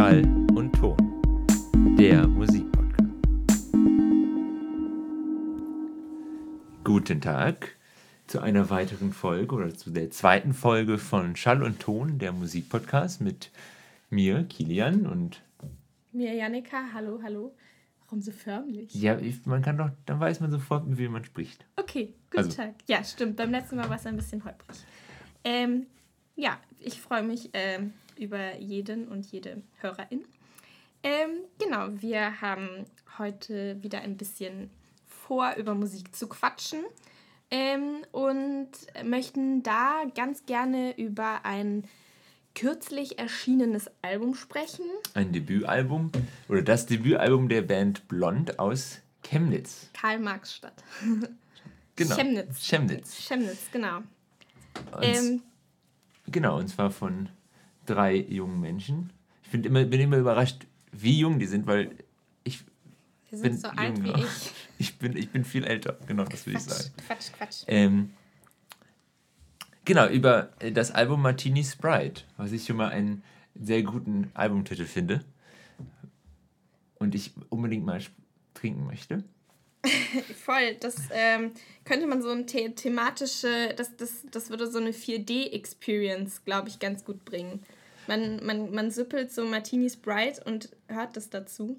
Schall und Ton, der Musikpodcast. Guten Tag zu einer weiteren Folge oder zu der zweiten Folge von Schall und Ton, der Musikpodcast mit mir, Kilian und mir, Janika. Hallo, hallo. Warum so förmlich? Ja, ich, man kann doch, dann weiß man sofort, mit wem man spricht. Okay, guten also. Tag. Ja, stimmt. Beim letzten Mal war es ein bisschen holprig. Ähm, ja, ich freue mich ähm, über jeden und jede Hörerin. Ähm, genau, wir haben heute wieder ein bisschen vor, über Musik zu quatschen ähm, und möchten da ganz gerne über ein kürzlich erschienenes Album sprechen. Ein Debütalbum oder das Debütalbum der Band Blond aus Chemnitz. Karl-Marx-Stadt. Genau. Chemnitz. Chemnitz. Chemnitz, genau. Ähm, genau, und zwar von drei jungen Menschen. Ich immer, bin immer überrascht, wie jung die sind, weil ich Wir sind bin so alt jünger. wie ich. Ich bin, ich bin viel älter, genau, das will ich sagen. Quatsch, Quatsch. Ähm, genau, über das Album Martini Sprite, was ich schon mal einen sehr guten Albumtitel finde. Und ich unbedingt mal trinken möchte. Voll, das ähm, könnte man so ein the thematische, das, das, das würde so eine 4D-Experience, glaube ich, ganz gut bringen. Man, man, man süppelt so Martinis Bright und hört das dazu.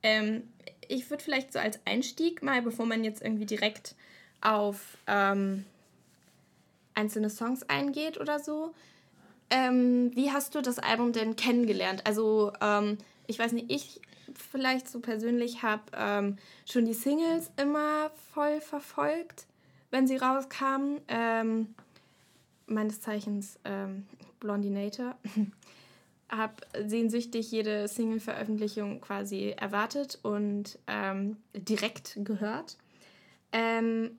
Ähm, ich würde vielleicht so als Einstieg mal, bevor man jetzt irgendwie direkt auf ähm, einzelne Songs eingeht oder so, ähm, wie hast du das Album denn kennengelernt? Also, ähm, ich weiß nicht, ich vielleicht so persönlich habe ähm, schon die Singles immer voll verfolgt, wenn sie rauskamen. Ähm, meines Zeichens ähm, Blondinator. habe sehnsüchtig jede Single-Veröffentlichung quasi erwartet und ähm, direkt gehört. Ähm,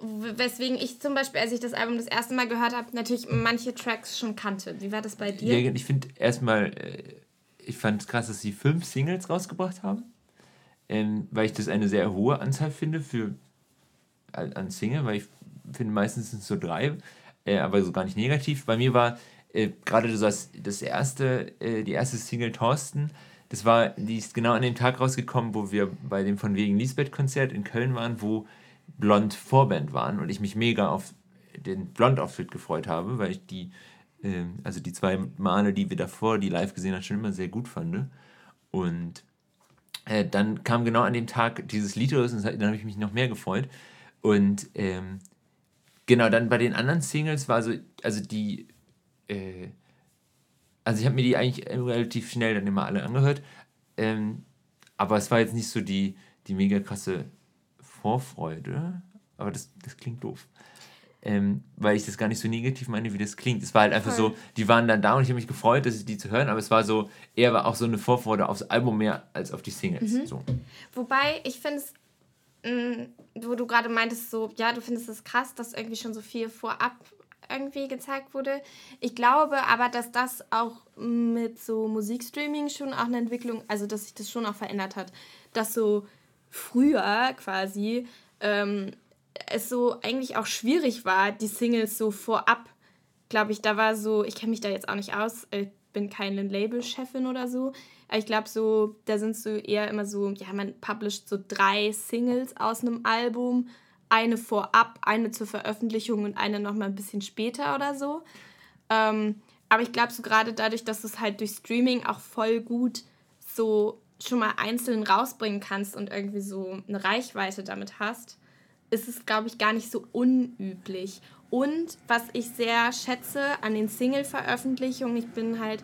weswegen ich zum Beispiel, als ich das Album das erste Mal gehört habe, natürlich manche Tracks schon kannte. Wie war das bei dir? Ja, ich finde erstmal, äh, ich fand es krass, dass sie fünf Singles rausgebracht haben, ähm, weil ich das eine sehr hohe Anzahl finde für an Single, weil ich finde meistens sind es so drei, äh, aber so gar nicht negativ. Bei mir war äh, gerade das, das erste, äh, die erste Single Thorsten, das war, die ist genau an dem Tag rausgekommen, wo wir bei dem von wegen Lisbeth-Konzert in Köln waren, wo Blond Vorband waren und ich mich mega auf den Blond-Outfit gefreut habe, weil ich die, äh, also die zwei Male, die wir davor, die live gesehen haben, schon immer sehr gut fand. Und äh, dann kam genau an dem Tag dieses Lied raus und dann habe ich mich noch mehr gefreut. Und ähm, genau, dann bei den anderen Singles war so, also die, äh, also ich habe mir die eigentlich relativ schnell dann immer alle angehört. Ähm, aber es war jetzt nicht so die, die mega krasse Vorfreude. Aber das, das klingt doof. Ähm, weil ich das gar nicht so negativ meine, wie das klingt. Es war halt einfach Voll. so, die waren dann da und ich habe mich gefreut, dass ich die zu hören, aber es war so, eher war auch so eine Vorfreude aufs Album mehr als auf die Singles. Mhm. So. Wobei, ich finde es Wo du gerade meintest, so, ja, du findest es krass, dass irgendwie schon so viel vorab irgendwie gezeigt wurde. Ich glaube aber, dass das auch mit so Musikstreaming schon auch eine Entwicklung, also dass sich das schon auch verändert hat. Dass so früher quasi ähm, es so eigentlich auch schwierig war, die Singles so vorab, glaube ich, da war so, ich kenne mich da jetzt auch nicht aus, ich bin keine Labelchefin oder so, ich glaube, so, da sind so eher immer so, ja, man publisht so drei Singles aus einem Album. Eine vorab, eine zur Veröffentlichung und eine nochmal ein bisschen später oder so. Ähm, aber ich glaube, so gerade dadurch, dass du es halt durch Streaming auch voll gut so schon mal einzeln rausbringen kannst und irgendwie so eine Reichweite damit hast, ist es, glaube ich, gar nicht so unüblich. Und was ich sehr schätze an den Single-Veröffentlichungen, ich bin halt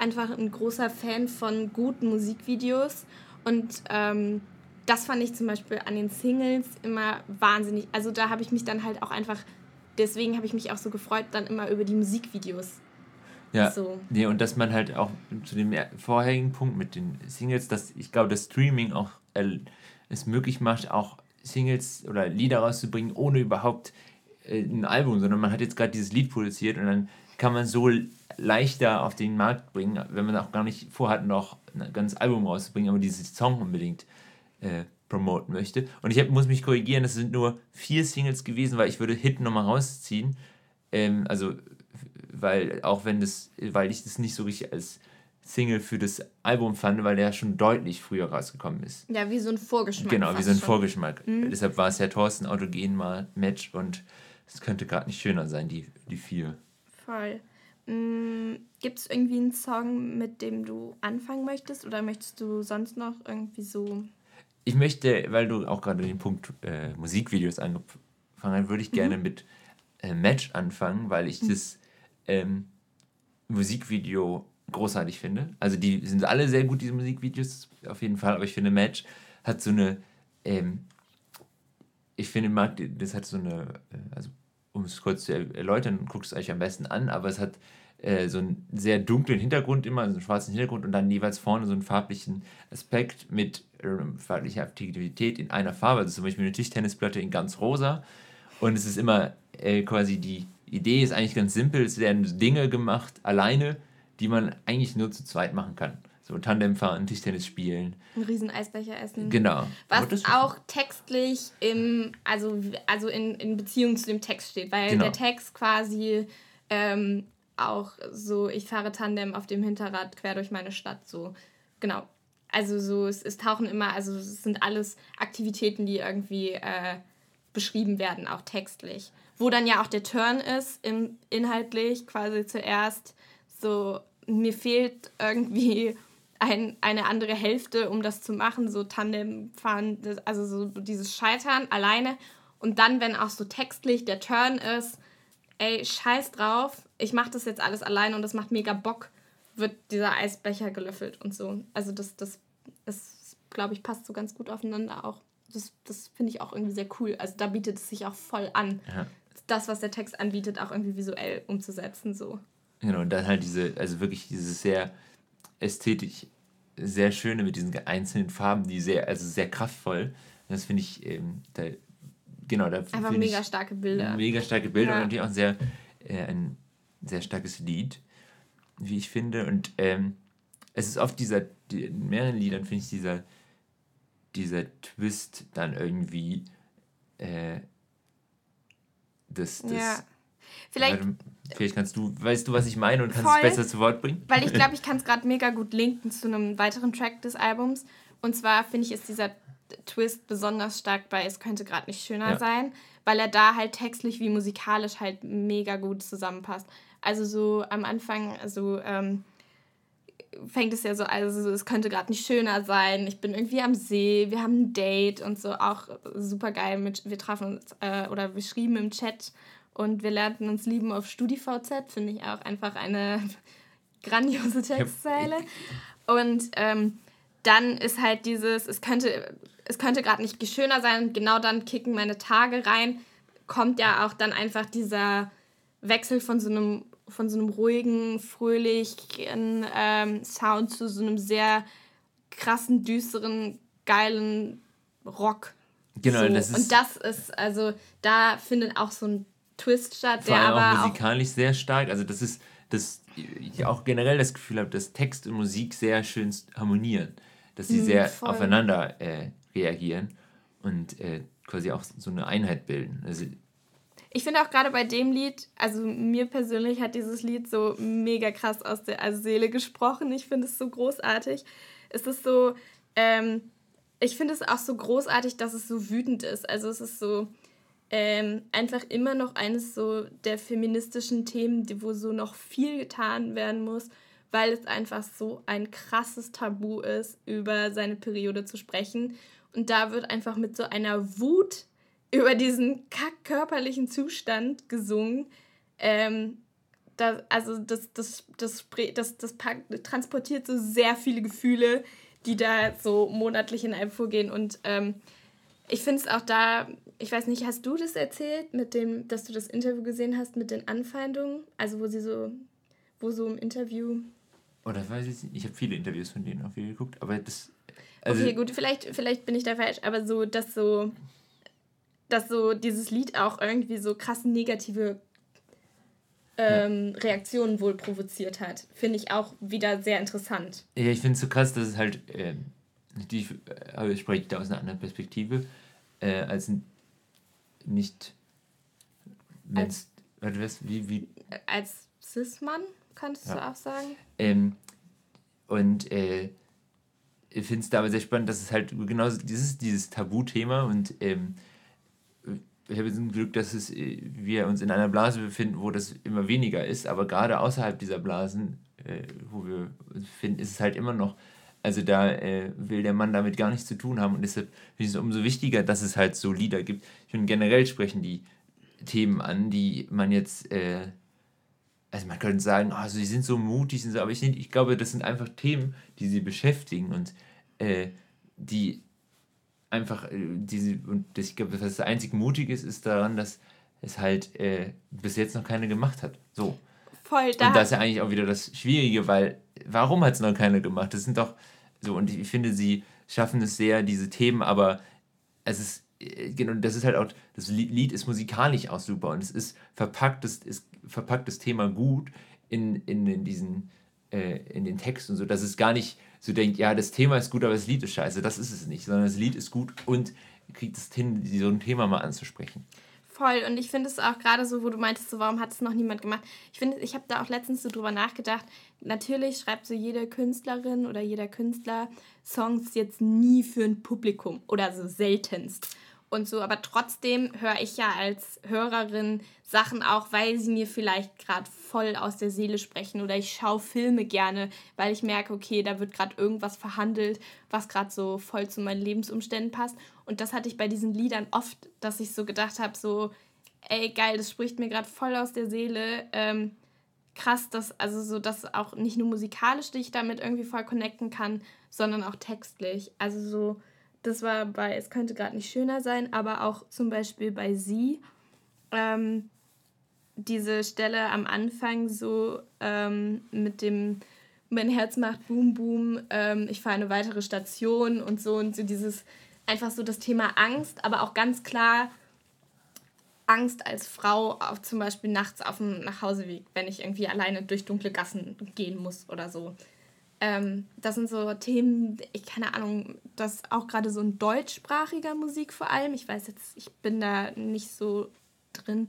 einfach ein großer Fan von guten Musikvideos und ähm, das fand ich zum Beispiel an den Singles immer wahnsinnig. Also da habe ich mich dann halt auch einfach, deswegen habe ich mich auch so gefreut, dann immer über die Musikvideos. Ja, so. nee, und dass man halt auch zu dem vorherigen Punkt mit den Singles, dass ich glaube, das Streaming auch äh, es möglich macht, auch Singles oder Lieder rauszubringen, ohne überhaupt äh, ein Album, sondern man hat jetzt gerade dieses Lied produziert und dann kann man so leichter auf den Markt bringen, wenn man auch gar nicht vorhat, noch ein ganzes Album rauszubringen, aber dieses Song unbedingt äh, promoten möchte. Und ich hab, muss mich korrigieren, es sind nur vier Singles gewesen, weil ich würde Hit nochmal rausziehen. Ähm, also, weil auch wenn das, weil ich das nicht so richtig als Single für das Album fand, weil der schon deutlich früher rausgekommen ist. Ja, wie so ein Vorgeschmack. Genau, wie so ein schon. Vorgeschmack. Deshalb war es ja Thorsten Autogen mal Match und es könnte gerade nicht schöner sein, die, die vier. Voll. Mm, Gibt es irgendwie einen Song, mit dem du anfangen möchtest? Oder möchtest du sonst noch irgendwie so. Ich möchte, weil du auch gerade den Punkt äh, Musikvideos angefangen hast, würde ich gerne mit äh, Match anfangen, weil ich das ähm, Musikvideo großartig finde. Also die sind alle sehr gut, diese Musikvideos, auf jeden Fall, aber ich finde Match hat so eine, ähm, ich finde, das hat so eine, äh, also um es kurz zu er- erläutern, guckt es euch am besten an, aber es hat äh, so einen sehr dunklen Hintergrund immer, also einen schwarzen Hintergrund und dann jeweils vorne so einen farblichen Aspekt mit ähm, farblicher Aktivität in einer Farbe, also zum Beispiel eine Tischtennisplatte in ganz rosa und es ist immer äh, quasi die Idee ist eigentlich ganz simpel, es werden Dinge gemacht alleine, die man eigentlich nur zu zweit machen kann. So Tandem fahren, Tischtennis spielen. einen riesen Eisbecher essen? Genau. Was auch textlich im, also, also in, in Beziehung zu dem Text steht, weil Genau. der Text quasi ähm, auch so, ich fahre Tandem auf dem Hinterrad quer durch meine Stadt, so, genau. Also so, es, es tauchen immer, also es sind alles Aktivitäten, die irgendwie äh, beschrieben werden, auch textlich. Wo dann ja auch der Turn ist, im, inhaltlich quasi zuerst so, mir fehlt irgendwie ein, eine andere Hälfte, um das zu machen, so Tandem fahren, also so dieses Scheitern alleine. Und dann, wenn auch so textlich der Turn ist, ey, scheiß drauf, ich mach das jetzt alles alleine und das macht mega Bock, wird dieser Eisbecher gelöffelt und so. Also das, das, das glaube ich, passt so ganz gut aufeinander auch. Das, das finde ich auch irgendwie sehr cool. Also da bietet es sich auch voll an, Ja. das, was der Text anbietet, auch irgendwie visuell umzusetzen. So. Genau, und dann halt diese, also wirklich dieses sehr ästhetisch, sehr schöne mit diesen einzelnen Farben, die sehr, also sehr kraftvoll. Das finde ich, ähm, da, genau, da Einfach mega starke Bilder. mega starke Bilder Ja. und natürlich auch sehr, äh, ein sehr starkes Lied, wie ich finde. Und ähm, es ist oft dieser, die, in mehreren Liedern finde ich dieser, dieser Twist dann irgendwie, äh, das, das, Ja. Vielleicht, vielleicht kannst du, weißt du, was ich meine und kannst Voll. es besser zu Wort bringen? weil ich glaube, ich kann es gerade mega gut linken zu einem weiteren Track des Albums. Und zwar finde ich, ist dieser Twist besonders stark bei Es könnte gerade nicht schöner Ja. sein, weil er da halt textlich wie musikalisch halt mega gut zusammenpasst. Also so am Anfang, also ähm, fängt es ja so, also es könnte gerade nicht schöner sein. Ich bin irgendwie am See, wir haben ein Date und so auch super geil. Mit, wir trafen uns äh, oder wir schrieben im Chat und wir lernten uns lieben auf StudiVZ, finde ich auch einfach eine grandiose Textzeile. Und ähm, dann ist halt dieses, es könnte, es könnte gerade nicht schöner sein, und genau dann kicken meine Tage rein, kommt ja auch dann einfach dieser Wechsel von so einem, von so einem ruhigen, fröhlichen ähm, Sound zu so einem sehr krassen, düsteren, geilen Rock. Genau, so. das ist Und das ist, also da findet auch so ein Twist statt, der aber auch auch musikalisch sehr stark. Also das ist, das ich auch generell das Gefühl habe, dass Text und Musik sehr schön harmonieren. Dass sie Mhm, sehr voll. aufeinander äh, reagieren und äh, quasi auch so eine Einheit bilden. Also Ich finde auch gerade bei dem Lied, also mir persönlich hat dieses Lied so mega krass aus der also Seele gesprochen. Ich finde es so großartig. Es ist so, ähm, ich finde es auch so großartig, dass es so wütend ist. Also es ist so ähm, einfach immer noch eines so der feministischen Themen, wo so noch viel getan werden muss, weil es einfach so ein krasses Tabu ist, über seine Periode zu sprechen. Und da wird einfach mit so einer Wut über diesen körperlichen Zustand gesungen. Ähm, da, also das, das, das, das, das, pack- transportiert so sehr viele Gefühle, die da so monatlich in einem vorgehen. Und ähm, ich finde es auch da, ich weiß nicht, hast du das erzählt, mit dem, dass du das Interview gesehen hast mit den Anfeindungen? Also wo sie so, wo so im Interview. Oder weiß ich nicht. Ich habe viele Interviews von denen auf jeden geguckt, aber das. Also, okay, gut, vielleicht, vielleicht bin ich da falsch, aber so, dass so, dass so dieses Lied auch irgendwie so krass negative ähm, Reaktionen wohl provoziert hat, finde ich auch wieder sehr interessant. Ja, ich finde es so krass, dass es halt, ähm, die, aber ich spreche da aus einer anderen Perspektive, äh, als nicht, wenn's, warte, was, wie, wie, Als Cis-Mann, könntest du Ja. auch sagen? ähm, und äh, ich finde es dabei sehr spannend, dass es halt genau dieses, dieses Tabuthema und ähm, ich habe jetzt ein Glück, dass es, äh, wir uns in einer Blase befinden, wo das immer weniger ist, aber gerade außerhalb dieser Blasen, äh, wo wir uns befinden, ist es halt immer noch, also da äh, will der Mann damit gar nichts zu tun haben. Und deshalb ich es umso wichtiger, dass es halt so Lieder gibt. Ich finde generell sprechen die Themen an, die man jetzt, äh, also man könnte sagen, oh, sie sind so mutig, sind so, aber ich, ich glaube, das sind einfach Themen, die sie beschäftigen. Und äh, die einfach äh, diese, und das, ich glaube, was das einzig Mutige ist, ist daran, dass es halt äh, bis jetzt noch keine gemacht hat. So. Voll, da. Und das ist ja eigentlich auch wieder das Schwierige, weil warum hat es noch keine gemacht? Das sind doch so, und ich finde, sie schaffen es sehr, diese Themen, aber es ist, äh, genau, das ist halt auch, das Lied ist musikalisch auch super und es ist verpackt, das ist verpackt das Thema gut in, in, in diesen, äh, in den Text und so, dass es gar nicht so denkt, ja, das Thema ist gut, aber das Lied ist scheiße. Das ist es nicht, sondern das Lied ist gut und kriegt es hin, so ein Thema mal anzusprechen. Voll. Und ich finde es auch gerade so, wo du meintest, so, warum hat es noch niemand gemacht? Ich finde, ich habe da auch letztens so drüber nachgedacht. Natürlich schreibt so jede Künstlerin oder jeder Künstler Songs jetzt nie für ein Publikum oder so seltenst und so, aber trotzdem höre ich ja als Hörerin Sachen auch, weil sie mir vielleicht gerade voll aus der Seele sprechen oder ich schaue Filme gerne, weil ich merke, okay, da wird gerade irgendwas verhandelt, was gerade so voll zu meinen Lebensumständen passt. Und das hatte ich bei diesen Liedern oft, dass ich so gedacht habe, so, ey, geil, das spricht mir gerade voll aus der Seele. Ähm, krass, dass, also so, dass auch nicht nur musikalisch dich damit irgendwie voll connecten kann, sondern auch textlich. Also so das war bei Es könnte gerade nicht schöner sein, aber auch zum Beispiel bei Sie. Ähm, diese Stelle am Anfang so ähm, mit dem mein Herz macht Boom Boom, ähm, ich fahre eine weitere Station und so und so dieses einfach so das Thema Angst, aber auch ganz klar Angst als Frau auf zum Beispiel nachts auf dem Nachhauseweg, wenn ich irgendwie alleine durch dunkle Gassen gehen muss oder so. Ähm, das sind so Themen, ich keine Ahnung, das auch gerade so ein deutschsprachiger Musik vor allem. Ich weiß jetzt, ich bin da nicht so drin,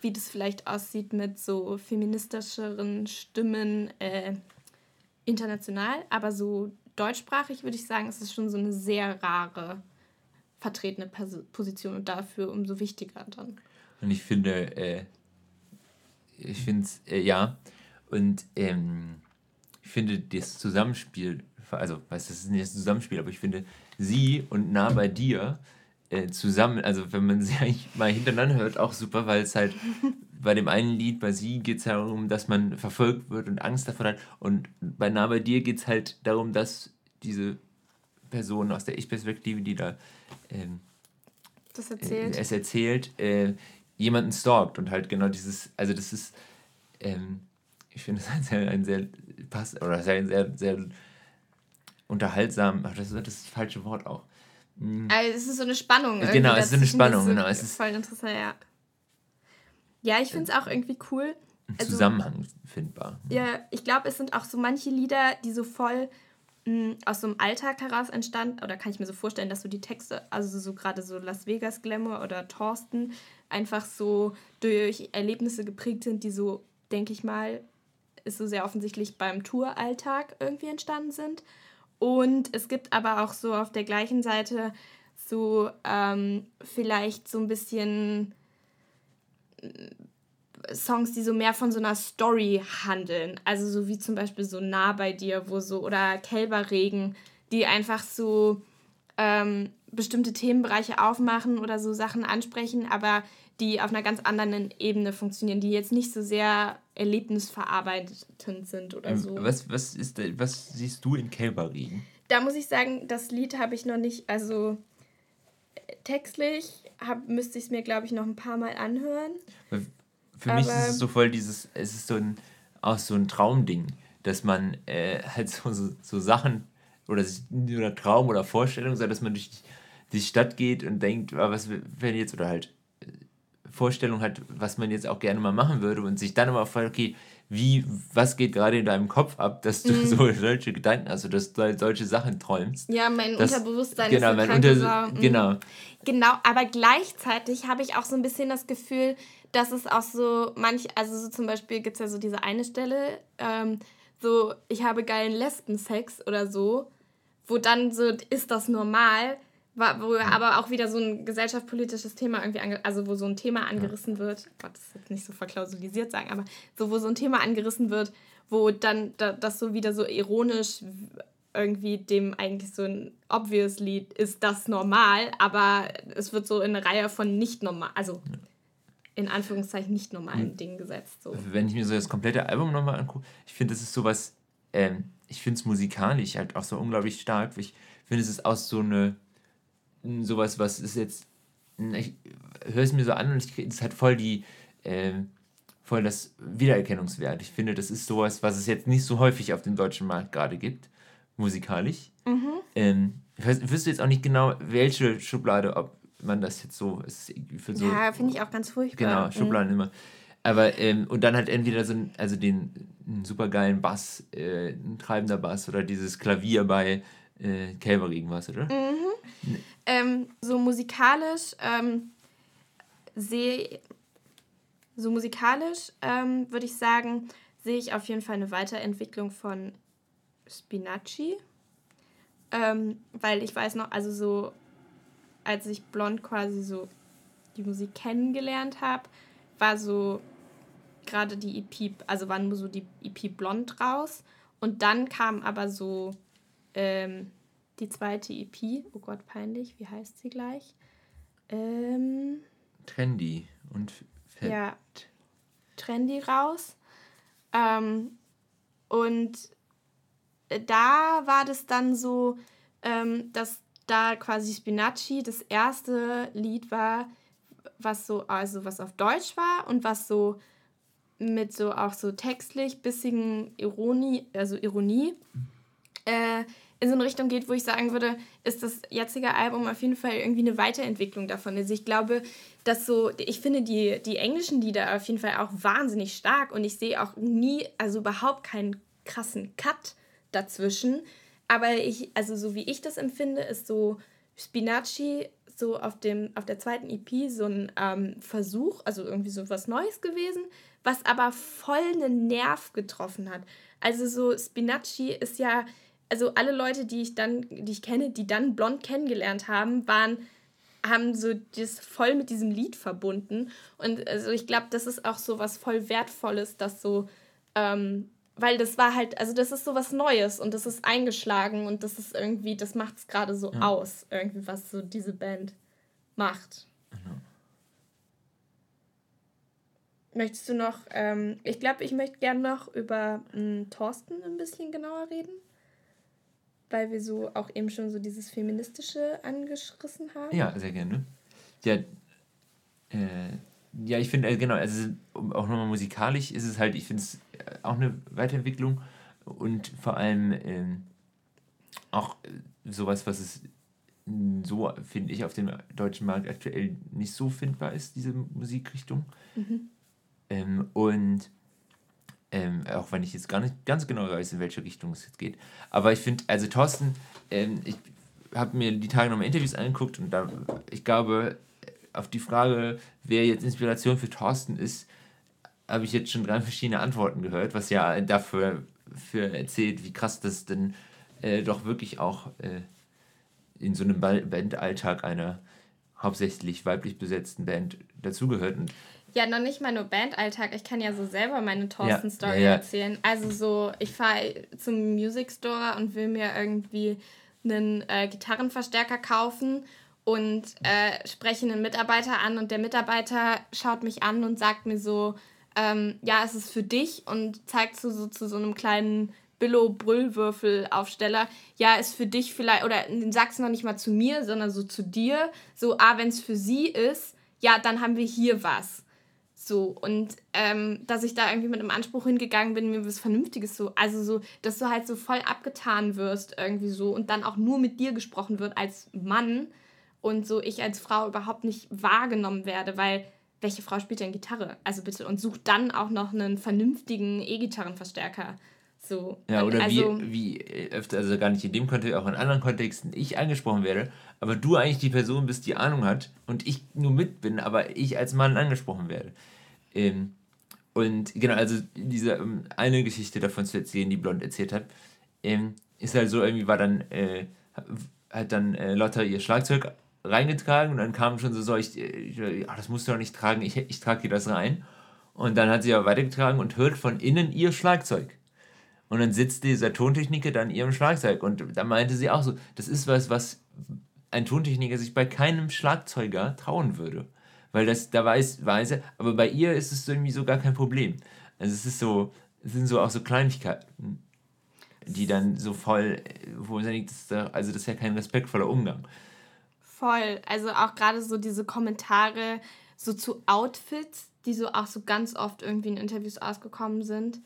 wie das vielleicht aussieht mit so feministischeren Stimmen äh, international, aber so deutschsprachig würde ich sagen, ist es schon so eine sehr rare vertretene Position und dafür umso wichtiger dann. Und ich finde, äh, ich finde es, äh, ja, und ähm, ich finde das Zusammenspiel, also, weiß das ist nicht das Zusammenspiel, aber ich finde sie und nah bei dir äh, zusammen, also wenn man sie eigentlich mal hintereinander hört, auch super, weil es halt bei dem einen Lied, bei sie geht es ja darum, dass man verfolgt wird und Angst davon hat. Und bei nah bei dir geht es halt darum, dass diese Person aus der Ich-Perspektive, die da ähm, das erzählt. Äh, es erzählt, äh, jemanden stalkt und halt genau dieses, also das ist, ähm, ich finde es ein sehr, ein sehr pass oder sehr, sehr, sehr unterhaltsam, ach, das ist das falsche Wort auch. Mhm. Also es ist so eine Spannung. Genau, es ist so eine Spannung, so genau. Es ist voll interessant, ja. Ja, ich finde es auch irgendwie cool. Also, Zusammenhang findbar. Ja, ich glaube, es sind auch so manche Lieder, die so voll mh, aus so einem Alltag heraus entstanden, oder kann ich mir so vorstellen, dass so die Texte, also so gerade so Las Vegas Glamour oder Thorsten, einfach so durch Erlebnisse geprägt sind, die so, denke ich mal, ist so sehr offensichtlich beim Touralltag irgendwie entstanden sind. Und es gibt aber auch so auf der gleichen Seite so ähm, vielleicht so ein bisschen äh, Songs, die so mehr von so einer Story handeln. Also so wie zum Beispiel so Nah bei dir, wo so, oder Kälberregen, die einfach so ähm, bestimmte Themenbereiche aufmachen oder so Sachen ansprechen, aber die auf einer ganz anderen Ebene funktionieren, die jetzt nicht so sehr erlebnisverarbeitend sind oder ähm, so. Was, was, ist, was siehst du in Kälberregen? Da muss ich sagen, das Lied habe ich noch nicht, also textlich hab, müsste ich es mir, glaube ich, noch ein paar Mal anhören. Für mich ist es so voll dieses, es ist so ein, auch so ein Traumding, dass man äh, halt so, so, so Sachen oder, oder Traum oder Vorstellung, so dass man durch die Stadt geht und denkt, ah, was wenn jetzt, oder halt Vorstellung hat, was man jetzt auch gerne mal machen würde und sich dann aber fragt, okay, wie, was geht gerade in deinem Kopf ab, dass du mm. so solche Gedanken hast, dass du solche Sachen träumst. Ja, mein das, Unterbewusstsein genau, ist so mein Unter mhm. Genau. Genau, aber gleichzeitig habe ich auch so ein bisschen das Gefühl, dass es auch so manch, also so zum Beispiel gibt es ja so diese eine Stelle, ähm, so, ich habe geilen Lesbensex oder so, wo dann so, ist das normal, wo aber auch wieder so ein gesellschaftspolitisches Thema irgendwie, ange also wo so ein Thema angerissen wird, Gott, das ist jetzt nicht so verklausulisiert sagen, aber so, wo so ein Thema angerissen wird, wo dann da, das so wieder so ironisch irgendwie dem eigentlich so ein obvious Lied ist das normal, aber es wird so in eine Reihe von nicht normal, also in Anführungszeichen nicht normalen mhm. Dingen gesetzt. So. Wenn ich mir so das komplette Album nochmal angucke, ich finde, das ist sowas, ähm, ich finde es musikalisch halt auch so unglaublich stark. Ich finde, es ist auch so eine, sowas, was ist jetzt, ich höre es mir so an und es hat voll die, ähm, voll das Wiedererkennungswert. Ich finde, das ist sowas, was es jetzt nicht so häufig auf dem deutschen Markt gerade gibt, musikalisch. Mhm. Ähm, ich, weiß, wüsste jetzt auch nicht genau, welche Schublade, ob man das jetzt so ist. Für so ja, finde ich auch ganz furchtbar. Genau, mhm. Schubladen mhm. immer. Aber, ähm, und dann halt entweder so ein, also den einen supergeilen Bass, äh, ein treibender Bass oder dieses Klavier bei äh, Calvary irgendwas, oder? Mhm. Ähm, so musikalisch ähm, sehe so musikalisch ähm, würde ich sagen, sehe ich auf jeden Fall eine Weiterentwicklung von Spinacci. Ähm, weil ich weiß noch, also so, als ich blond quasi so die Musik kennengelernt habe, war so gerade die EP, also war nur so die EP blond raus. Und dann kam aber so ähm, die zweite EP, oh Gott, peinlich, wie heißt sie gleich? Ähm, Trendy und Fett. Ja, Trendy raus. Ähm, und da war das dann so, ähm, dass da quasi Spinacci das erste Lied war, was so, also was auf Deutsch war und was so mit so auch so textlich bissigen Ironie, also Ironie, äh, in so eine Richtung geht, wo ich sagen würde, ist das jetzige Album auf jeden Fall irgendwie eine Weiterentwicklung davon. Also ich glaube, dass so, ich finde die, die englischen Lieder auf jeden Fall auch wahnsinnig stark und ich sehe auch nie, also überhaupt keinen krassen Cut dazwischen. Aber ich, also so wie ich das empfinde, ist so Spinacci so auf, dem, auf der zweiten EP so ein ähm, Versuch, also irgendwie so was Neues gewesen, was aber voll einen Nerv getroffen hat. Also so Spinacci ist ja also alle Leute, die ich dann, die ich kenne, die dann blond kennengelernt haben, waren, haben so das voll mit diesem Lied verbunden. Und also ich glaube, das ist auch so was voll Wertvolles, dass so, ähm, weil das war halt, also das ist so was Neues und das ist eingeschlagen und das ist irgendwie, das macht es gerade so ja. aus, irgendwie, was so diese Band macht. Genau. Möchtest du noch, ähm, ich glaube, ich möchte gerne noch über m, hm, Thorsten ein bisschen genauer reden weil wir so auch eben schon so dieses Feministische angeschrissen haben. Ja, sehr gerne. Ja, äh, ja ich finde, äh, genau, also auch nochmal musikalisch ist es halt, ich finde es äh, auch eine Weiterentwicklung und vor allem äh, auch sowas, was es so, finde ich, auf dem deutschen Markt aktuell nicht so findbar ist, diese Musikrichtung. Mhm. Ähm, und ähm, auch wenn ich jetzt gar nicht ganz genau weiß, in welche Richtung es jetzt geht. Aber ich finde, also Thorsten, ähm, ich habe mir die Tage nochmal Interviews angeguckt und da, ich glaube, auf die Frage, wer jetzt Inspiration für Thorsten ist, habe ich jetzt schon drei verschiedene Antworten gehört, was ja dafür für erzählt, wie krass das denn äh, doch wirklich auch äh, in so einem Bandalltag einer hauptsächlich weiblich besetzten Band dazugehört. Und ja, noch nicht mal nur Bandalltag. Ich kann ja so selber meine Thorsten-Story ja, erzählen. Also so, ich fahre zum Music Store und will mir irgendwie einen äh, Gitarrenverstärker kaufen und äh, spreche einen Mitarbeiter an und der Mitarbeiter schaut mich an und sagt mir so, ähm, ja, es ist für dich und zeigt so, so zu so einem kleinen Billo-Brüllwürfel-Aufsteller, ja, ist für dich vielleicht, oder sag's noch nicht mal zu mir, sondern so zu dir, so, ah, wenn es für sie ist, ja, dann haben wir hier was. So, und ähm, dass ich da irgendwie mit einem Anspruch hingegangen bin, mir was Vernünftiges so, also so, dass du halt so voll abgetan wirst irgendwie so und dann auch nur mit dir gesprochen wird als Mann und so ich als Frau überhaupt nicht wahrgenommen werde, weil welche Frau spielt denn Gitarre? Also bitte und sucht dann auch noch einen vernünftigen E-Gitarrenverstärker. So. Ja, oder also, wie, wie öfter, also gar nicht in dem Kontext, auch in anderen Kontexten, ich angesprochen werde, aber du eigentlich die Person bist, die Ahnung hat und ich nur mit bin, aber ich als Mann angesprochen werde. Ähm, Und genau, also diese um, eine Geschichte davon zu erzählen, die Blond erzählt hat, ähm, ist halt so, irgendwie war dann, äh, hat dann äh, Lotta ihr Schlagzeug reingetragen und dann kam schon so, so ich, ich ach, das musst du doch nicht tragen, ich, ich trage dir das rein. Und dann hat sie aber weitergetragen und hört von innen ihr Schlagzeug. Und dann sitzt dieser Tontechniker dann ihrem Schlagzeug. Und da meinte sie auch so, das ist was, was ein Tontechniker sich bei keinem Schlagzeuger trauen würde. Weil das, da weiß, weiß er, aber bei ihr ist es irgendwie so gar kein Problem. Also es ist so, es sind so auch so Kleinigkeiten, die dann so voll, wo man denkt, das da, also das ist ja kein respektvoller Umgang. Voll. Also auch gerade so diese Kommentare so zu Outfits, die so auch so ganz oft irgendwie in Interviews ausgekommen sind.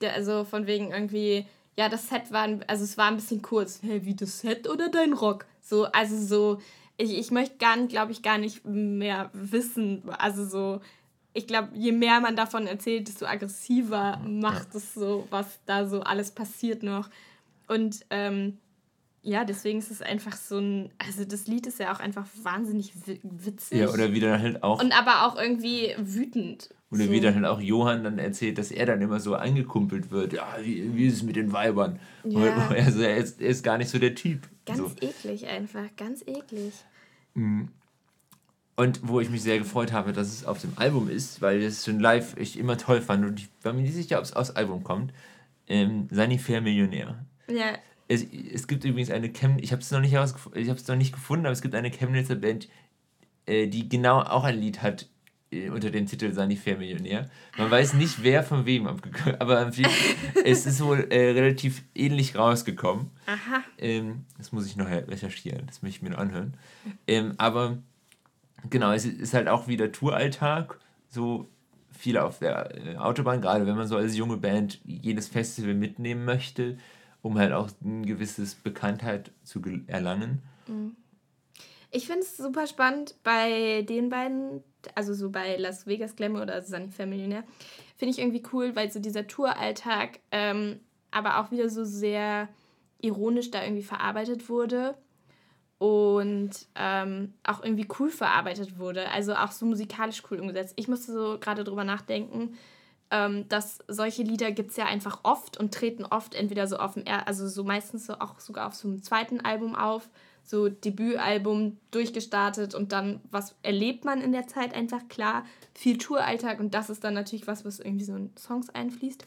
Der, also von wegen irgendwie, ja, das Set war, also es war ein bisschen kurz. Hey, wie das Set oder dein Rock? So, also so, ich, ich möchte gar nicht, glaube ich, gar nicht mehr wissen. Also so, ich glaube, je mehr man davon erzählt, desto aggressiver macht es so, was da so alles passiert noch. Und ähm, ja, deswegen ist es einfach so ein, also das Lied ist ja auch einfach wahnsinnig witzig. Ja, oder wie dann halt auch. Und aber auch irgendwie wütend. Oder so. wie dann halt auch Johann dann erzählt, dass er dann immer so angekumpelt wird. Ja, wie, wie ist es mit den Weibern? Ja. Also er ist, er ist gar nicht so der Typ. Ganz so. eklig einfach, ganz eklig. Mhm. Und wo ich mich sehr gefreut habe, dass es auf dem Album ist, weil das schon live ich immer toll fand und ich war mir nicht sicher, ob es aufs Album kommt. Ähm, Sunny Fair Millionär. Ja. Es, es gibt übrigens eine Chem, ich habe es noch nicht ich habe es noch nicht gefunden, aber es gibt eine Chemnitzer Band, äh, die genau auch ein Lied hat unter dem Titel Fair Millionär. Man weiß nicht, wer von wem abgekommen, aber es ist wohl äh, relativ ähnlich rausgekommen. Aha. Ähm, das muss ich noch recherchieren, das möchte ich mir noch anhören. Ähm, aber genau, es ist halt auch wieder Touralltag, so viel auf der äh, Autobahn, gerade wenn man so als junge Band jedes Festival mitnehmen möchte, um halt auch ein gewisses Bekanntheit zu erlangen. Mhm. Ich finde es super spannend bei den beiden, also so bei Las Vegas Glamour oder Sunny Family, ne? Finde ich irgendwie cool, weil so dieser Touralltag ähm, aber auch wieder so sehr ironisch da irgendwie verarbeitet wurde und ähm, auch irgendwie cool verarbeitet wurde. Also auch so musikalisch cool umgesetzt. Ich musste so gerade drüber nachdenken, ähm, dass solche Lieder gibt es ja einfach oft und treten oft entweder so auf dem, er also so meistens so auch sogar auf so einem zweiten Album auf, so Debütalbum durchgestartet und dann, was erlebt man in der Zeit einfach klar, viel Touralltag und das ist dann natürlich was, was irgendwie so in Songs einfließt.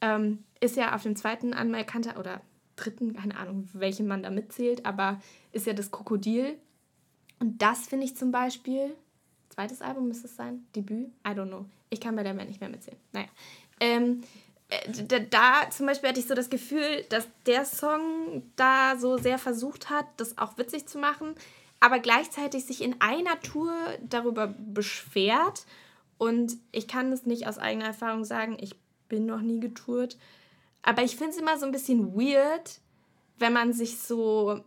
Ähm, ist ja auf dem zweiten anerkannter oder dritten, keine Ahnung, welchen man da mitzählt, aber ist ja das Krokodil. Und das finde ich zum Beispiel, zweites Album müsste es sein, Debüt, I don't know. Ich kann bei der Band nicht mehr mitzählen. Naja. Ähm, äh, da, da zum Beispiel hatte ich so das Gefühl, dass der Song da so sehr versucht hat, das auch witzig zu machen, aber gleichzeitig sich in einer Tour darüber beschwert. Und ich kann es nicht aus eigener Erfahrung sagen, ich bin noch nie getourt. Aber ich finde es immer so ein bisschen weird, wenn man sich so,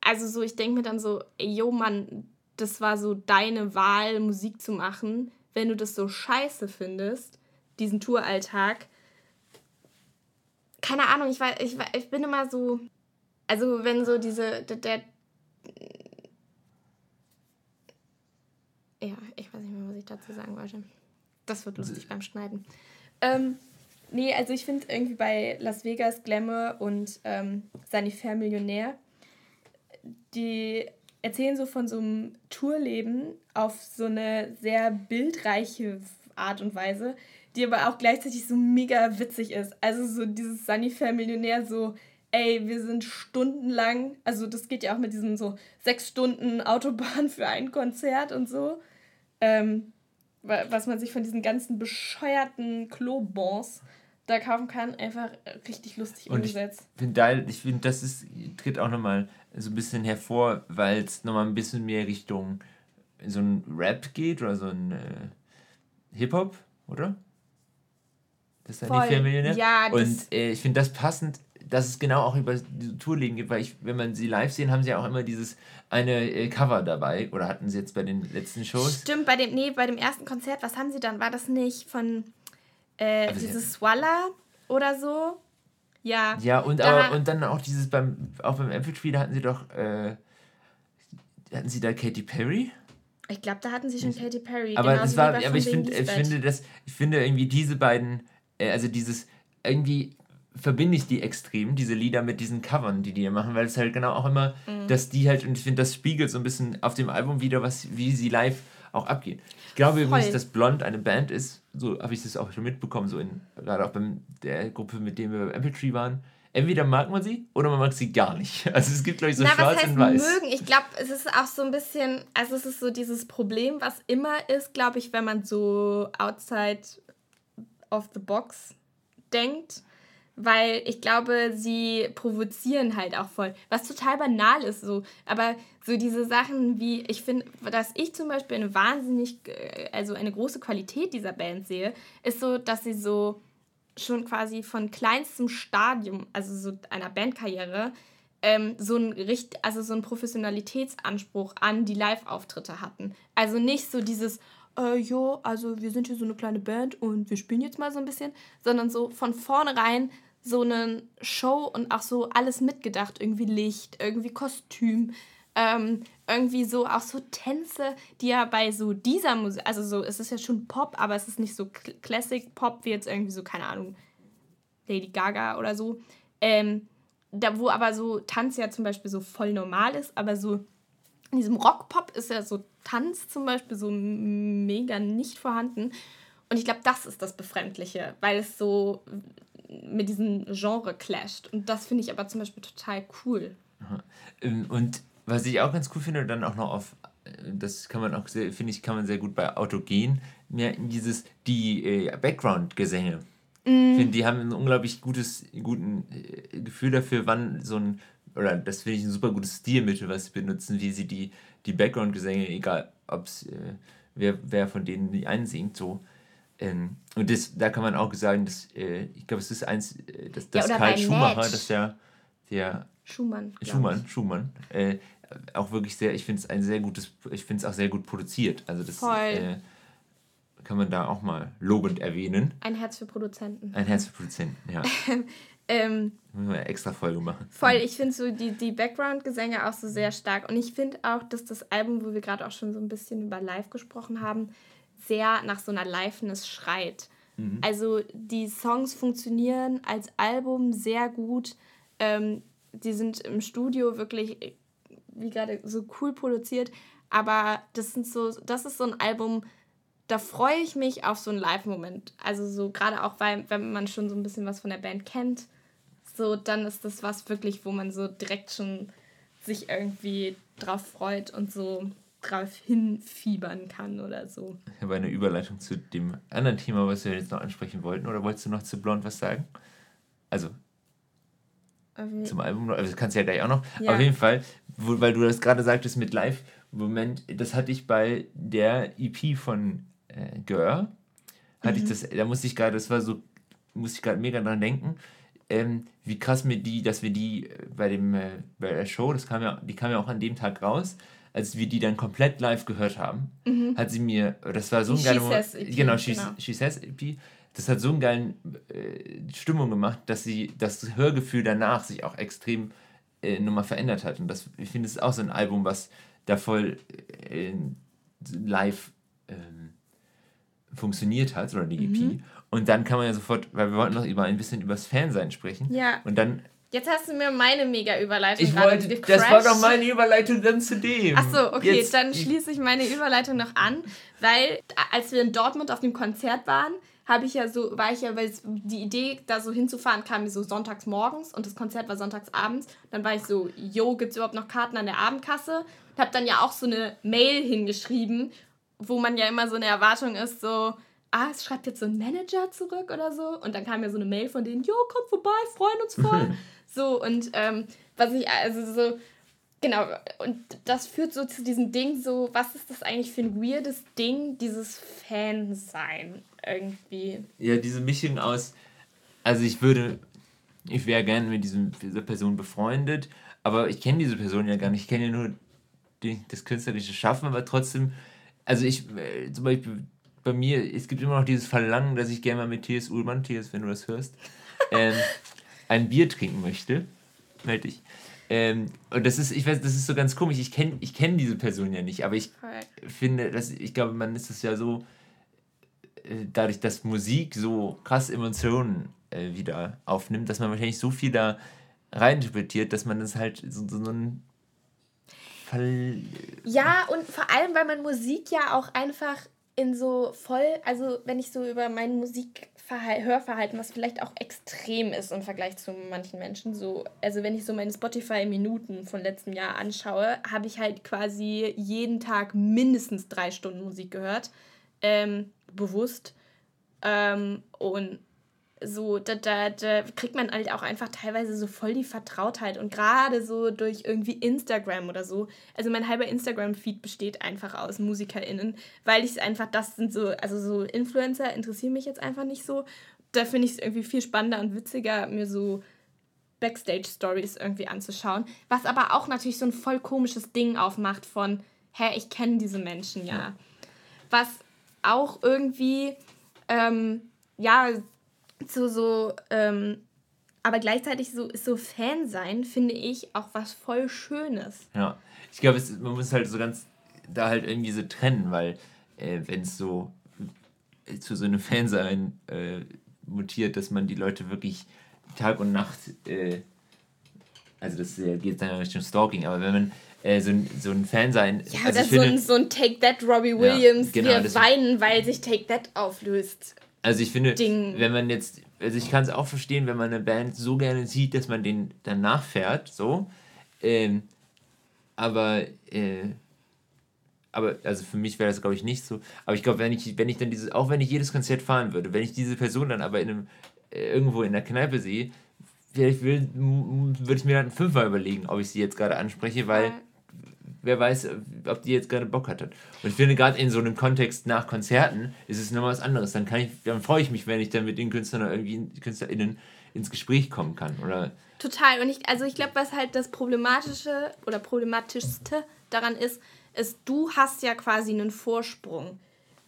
also so, ich denke mir dann so, yo, Mann, das war so deine Wahl, Musik zu machen. Wenn du das so scheiße findest, diesen Touralltag, keine Ahnung, ich, war, ich, ich bin immer so, also wenn so diese, der, der ja, ich weiß nicht mehr, was ich dazu sagen wollte. Das wird lustig beim Schneiden. Ähm, Nee, also ich finde irgendwie bei Las Vegas Glamour und ähm, Sanifair Millionär, die erzählen so von so einem Tourleben auf so eine sehr bildreiche Art und Weise, die aber auch gleichzeitig so mega witzig ist. Also so dieses Sanifair Millionär so, ey, wir sind stundenlang, also das geht ja auch mit diesen so sechs Stunden Autobahn für ein Konzert und so. Ähm, was man sich von diesen ganzen bescheuerten Klobons da kaufen kann, einfach richtig lustig und umgesetzt. Ich finde, ich find, das ist, tritt auch nochmal so ein bisschen hervor, weil es nochmal ein bisschen mehr Richtung so ein Rap geht oder so ein äh, Hip-Hop, oder? Das ist ja die Millionär. Ja, und äh, ich finde das passend, dass es genau auch über diese Tourlegen gibt, weil ich, wenn man sie live sehen, haben sie ja auch immer dieses eine äh, Cover dabei. Oder hatten sie jetzt bei den letzten Shows? Stimmt, bei dem, nee, bei dem ersten Konzert, was haben sie dann? War das nicht von äh, dieses Swalla oder so. Ja. Ja, und, aber, und dann auch dieses beim, auch beim Apple Tree, da hatten sie doch, äh, hatten sie da Katy Perry? Ich glaube, da hatten sie schon Katy Perry. Aber, genauso es war, aber ich, find, ich finde, das, ich finde irgendwie diese beiden, also dieses, irgendwie verbinde ich die extrem, diese Lieder mit diesen Covern, die die hier machen, weil es halt genau auch immer, Mhm. dass die halt, und ich finde, das spiegelt so ein bisschen auf dem Album wieder, was, wie sie live auch abgehen. Ich glaube übrigens, Voll. dass Blond eine Band ist, so habe ich das auch schon mitbekommen, so in, gerade auch bei der Gruppe, mit der wir bei Apple Tree waren. Entweder mag man sie oder man mag sie gar nicht. Also es gibt, glaube ich, so Na, was schwarz heißt und weiß. mögen? Ich glaube, es ist auch so ein bisschen, also es ist so dieses Problem, was immer ist, glaube ich, wenn man so outside of the box denkt. Weil ich glaube, sie provozieren halt auch voll. Was total banal ist so. Aber so diese Sachen wie, ich finde, dass ich zum Beispiel eine wahnsinnig, äh, also eine große Qualität dieser Band sehe, ist so, dass sie so schon quasi von kleinstem Stadium, also so einer Bandkarriere, ähm, so ein Richt also so einen Professionalitätsanspruch an die Live-Auftritte hatten. Also nicht so dieses, äh, jo, also wir sind hier so eine kleine Band und wir spielen jetzt mal so ein bisschen, sondern so von vornherein so eine Show und auch so alles mitgedacht, irgendwie Licht, irgendwie Kostüm, ähm, irgendwie so auch so Tänze, die ja bei so dieser Musik, also so, es ist ja schon Pop, aber es ist nicht so Cl- Classic Pop wie jetzt irgendwie so, keine Ahnung, Lady Gaga oder so. Ähm, da, wo aber so Tanz ja zum Beispiel so voll normal ist, aber so in diesem Rockpop ist ja so Tanz zum Beispiel so mega nicht vorhanden. Und ich glaube, das ist das Befremdliche, weil es so mit diesem Genre clasht. Und das finde ich aber zum Beispiel total cool. Ähm, Und was ich auch ganz cool finde, dann auch noch auf, äh, das kann man auch sehr, finde ich, kann man sehr gut bei Autogen merken, dieses, die äh, Background-Gesänge. Ich finde, die haben ein unglaublich gutes, guten äh, Gefühl dafür, wann so ein, oder das finde ich ein super gutes Stilmittel, was sie benutzen, wie sie die, die Background-Gesänge, egal ob es, äh, wer, wer von denen die einsingt, so. Ähm, und das, da kann man auch sagen, dass, äh, ich glaube, es ist eins, äh, dass, dass oder Karl Schumacher, Match. dass der, der Schumann. Schumann, Schumann. Äh, auch wirklich sehr, ich finde es ein sehr gutes, ich finde es auch sehr gut produziert. Also das äh, kann man da auch mal lobend erwähnen. Ein Herz für Produzenten. Ein Herz für Produzenten, ja. Ähm, Müssen wir eine extra Folge machen. Voll, ich finde so die, die Background-Gesänge auch so sehr stark. Und ich finde auch, dass das Album, wo wir gerade auch schon so ein bisschen über Live gesprochen haben, sehr nach so einer Liveness schreit. Also die Songs funktionieren als Album sehr gut. Ähm, die sind im Studio wirklich, wie gerade, so cool produziert. Aber das sind so, das ist so ein Album, da freue ich mich auf so einen Live-Moment. Also so gerade auch, weil, wenn man schon so ein bisschen was von der Band kennt, so dann ist das was wirklich, wo man so direkt schon sich irgendwie drauf freut und so drauf hinfiebern kann oder so. Ich habe eine Überleitung zu dem anderen Thema, was wir jetzt noch ansprechen wollten. Oder wolltest du noch zu Blond was sagen? Also Irgendwie- zum Album, also das kannst du ja gleich auch noch. Ja. Auf jeden Fall, wo, weil du das gerade sagtest mit Live, Moment, das hatte ich bei der EP von äh, Gör, hatte Mhm. ich das, da musste ich gerade, das war so, musste ich gerade mega dran denken, ähm, wie krass mir die, dass wir die äh, bei dem, äh, bei der Show, das kam ja, die kam ja auch an dem Tag raus, als wir die dann komplett live gehört haben, hat sie mir, das war so Mhm. Ein geiler She Moment, EP, genau, She, genau. She Says EP, das hat so einen geilen äh, Stimmung gemacht, dass sie das Hörgefühl danach sich auch extrem äh, nochmal verändert hat. Und das, ich finde, es ist auch so ein Album, was da voll äh, live ähm, funktioniert hat, oder die EP. Mhm. Und dann kann man ja sofort, weil wir wollten noch über ein bisschen übers Fansein sprechen. Ja. Und dann, Jetzt hast du mir meine Mega-Überleitung ich gerade wollte, das war doch meine Überleitung dann zu dem. Ach so, okay, Jetzt- dann schließe ich meine Überleitung noch an, weil als wir in Dortmund auf dem Konzert waren, habe ich ja so, war ich ja, weil die Idee, da so hinzufahren, kam mir so sonntags morgens und das Konzert war sonntags abends. Dann war ich so, yo, gibt es überhaupt noch Karten an der Abendkasse? Und habe dann ja auch so eine Mail hingeschrieben, wo man ja immer so eine Erwartung ist, so, ah, es schreibt jetzt so ein Manager zurück oder so. Und dann kam ja so eine Mail von denen, jo, kommt vorbei, freuen uns voll. so, und ähm, was ich, also so, Genau, und das führt so zu diesem Ding, so, was ist das eigentlich für ein weirdes Ding, dieses Fan-Sein irgendwie. Ja, diese Mischung aus, also ich würde, ich wäre gerne mit diesem, dieser Person befreundet, aber ich kenne diese Person ja gar nicht. Ich kenne ja nur die, das künstlerische Schaffen, aber trotzdem, also ich, äh, zum Beispiel bei mir, es gibt immer noch dieses Verlangen, dass ich gerne mal mit T.S. Ullmann, T.S., wenn du das hörst, ähm, ein Bier trinken möchte. Meld dich. Ähm, und das ist, ich weiß, das ist so ganz komisch. Ich kenne ich kenn diese Person ja nicht, aber ich Voll. finde, dass, ich glaube, man ist es ja so, äh, dadurch, dass Musik so krass Emotionen äh, wieder aufnimmt, dass man wahrscheinlich so viel da reininterpretiert, dass man das halt so, so ein. Ja, und vor allem, weil man Musik ja auch einfach in so voll, also wenn ich so über mein Musikhörverhalten, was vielleicht auch extrem ist im Vergleich zu manchen Menschen, so, also wenn ich so meine Spotify-Minuten von letztem Jahr anschaue, habe ich halt quasi jeden Tag mindestens drei Stunden Musik gehört, ähm, bewusst. Ähm, und so, da, da, da kriegt man halt auch einfach teilweise so voll die Vertrautheit und gerade so durch irgendwie Instagram oder so. Also mein halber Instagram-Feed besteht einfach aus MusikerInnen, weil ich es einfach, das sind so, also so Influencer interessieren mich jetzt einfach nicht so. Da finde ich es irgendwie viel spannender und witziger, mir so Backstage-Stories irgendwie anzuschauen. Was aber auch natürlich so ein voll komisches Ding aufmacht von, hä, ich kenne diese Menschen ja. ja. Was auch irgendwie, ähm, ja, so, so, ähm, aber gleichzeitig so ist so Fan sein, finde ich, auch was voll Schönes. Ja, ich glaube, man muss halt so ganz da halt irgendwie so trennen, weil äh, wenn es so äh, zu so einem Fansein äh, mutiert, dass man die Leute wirklich Tag und Nacht, äh, also das äh, geht dann Richtung Stalking, aber wenn man so, ein, so ein Fan sein. Ja, also das ist so ein, so ein Take That Robbie Williams, ja, genau, wir weinen, weil sich Take That auflöst. Also ich finde, Ding. wenn man jetzt, also ich kann es auch verstehen, wenn man eine Band so gerne sieht, dass man den dann nachfährt, so. Ähm, aber, äh, aber, also für mich wäre das, glaube ich, nicht so. Aber ich glaube, wenn ich, wenn ich dann dieses, auch wenn ich jedes Konzert fahren würde, wenn ich diese Person dann aber in einem, äh, irgendwo in der Kneipe sehe, vielleicht würde ich mir dann fünfmal überlegen, ob ich sie jetzt gerade anspreche, weil wer weiß, ob die jetzt gerade Bock hat. Und ich finde, gerade in so einem Kontext nach Konzerten ist es nochmal was anderes. Dann, kann ich, dann freue ich mich, wenn ich dann mit den Künstlern oder irgendwie KünstlerInnen ins Gespräch kommen kann. Oder Total. Und ich, also ich glaube, was halt das Problematische oder Problematischste daran ist, ist, du hast ja quasi einen Vorsprung.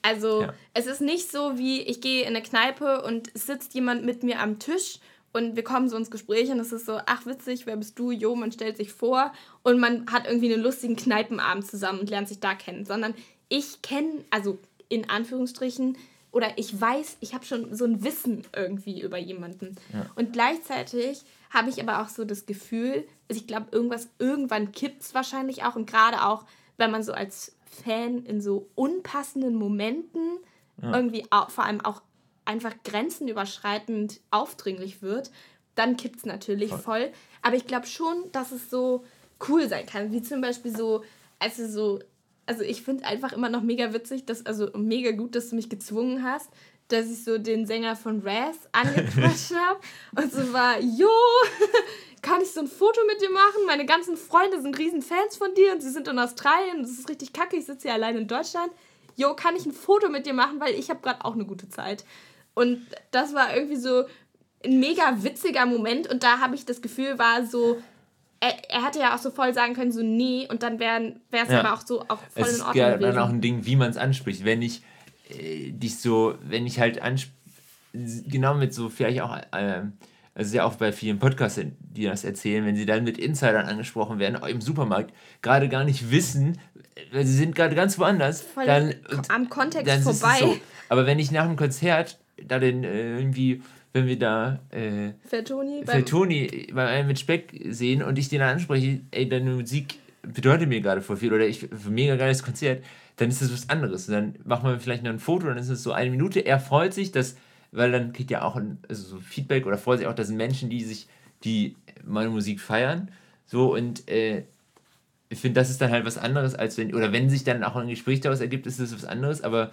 Also ja. es ist nicht so wie, ich gehe in eine Kneipe und sitzt jemand mit mir am Tisch und wir kommen so ins Gespräch und es ist so, ach witzig, wer bist du? Jo, man stellt sich vor und man hat irgendwie einen lustigen Kneipenabend zusammen und lernt sich da kennen. Sondern ich kenne, also in Anführungsstrichen, oder ich weiß, ich habe schon so ein Wissen irgendwie über jemanden. Ja. Und gleichzeitig habe ich aber auch so das Gefühl, also ich glaube, irgendwas, irgendwann kippt es wahrscheinlich auch. Und gerade auch, wenn man so als Fan in so unpassenden Momenten ja. irgendwie auch, vor allem auch einfach grenzenüberschreitend aufdringlich wird, dann kippt es natürlich voll. voll. Aber ich glaube schon, dass es so cool sein kann. Wie zum Beispiel so, also so, also ich finde einfach immer noch mega witzig, dass, also mega gut, dass du mich gezwungen hast, dass ich so den Sänger von Raz angequatscht habe und so war, jo, kann ich so ein Foto mit dir machen? Meine ganzen Freunde sind riesen Fans von dir und sie sind in Australien, das ist richtig kacke, ich sitze hier allein in Deutschland. Jo, kann ich ein Foto mit dir machen, weil ich habe gerade auch eine gute Zeit. Und das war irgendwie so ein mega witziger Moment. Und da habe ich das Gefühl, war so, er, er hätte ja auch so voll sagen können, so nee, und dann wäre es ja. aber auch so auch voll es in Ordnung. Es ist ja dann auch ein Ding, wie man es anspricht. Wenn ich äh, dich so, wenn ich halt ansp genau mit so vielleicht auch, äh, also ja auch bei vielen Podcasts, die das erzählen, wenn sie dann mit Insidern angesprochen werden, auch im Supermarkt, gerade gar nicht wissen, weil sie sind gerade ganz woanders, voll dann am Kontext dann vorbei. So. Aber wenn ich nach dem Konzert da den äh, irgendwie, wenn wir da äh, Fettoni, Fettoni bei mit Speck sehen und ich den dann anspreche, ey, deine Musik bedeutet mir gerade voll viel oder ich für mega geiles Konzert, dann ist das was anderes. Und dann machen wir vielleicht noch ein Foto, dann ist es so eine Minute. Er freut sich, dass, weil dann kriegt er auch ein, also so Feedback oder freut sich auch, dass Menschen, die sich, die meine Musik feiern, so und äh, ich finde, das ist dann halt was anderes, als wenn, oder wenn sich dann auch ein Gespräch daraus ergibt, ist das was anderes, aber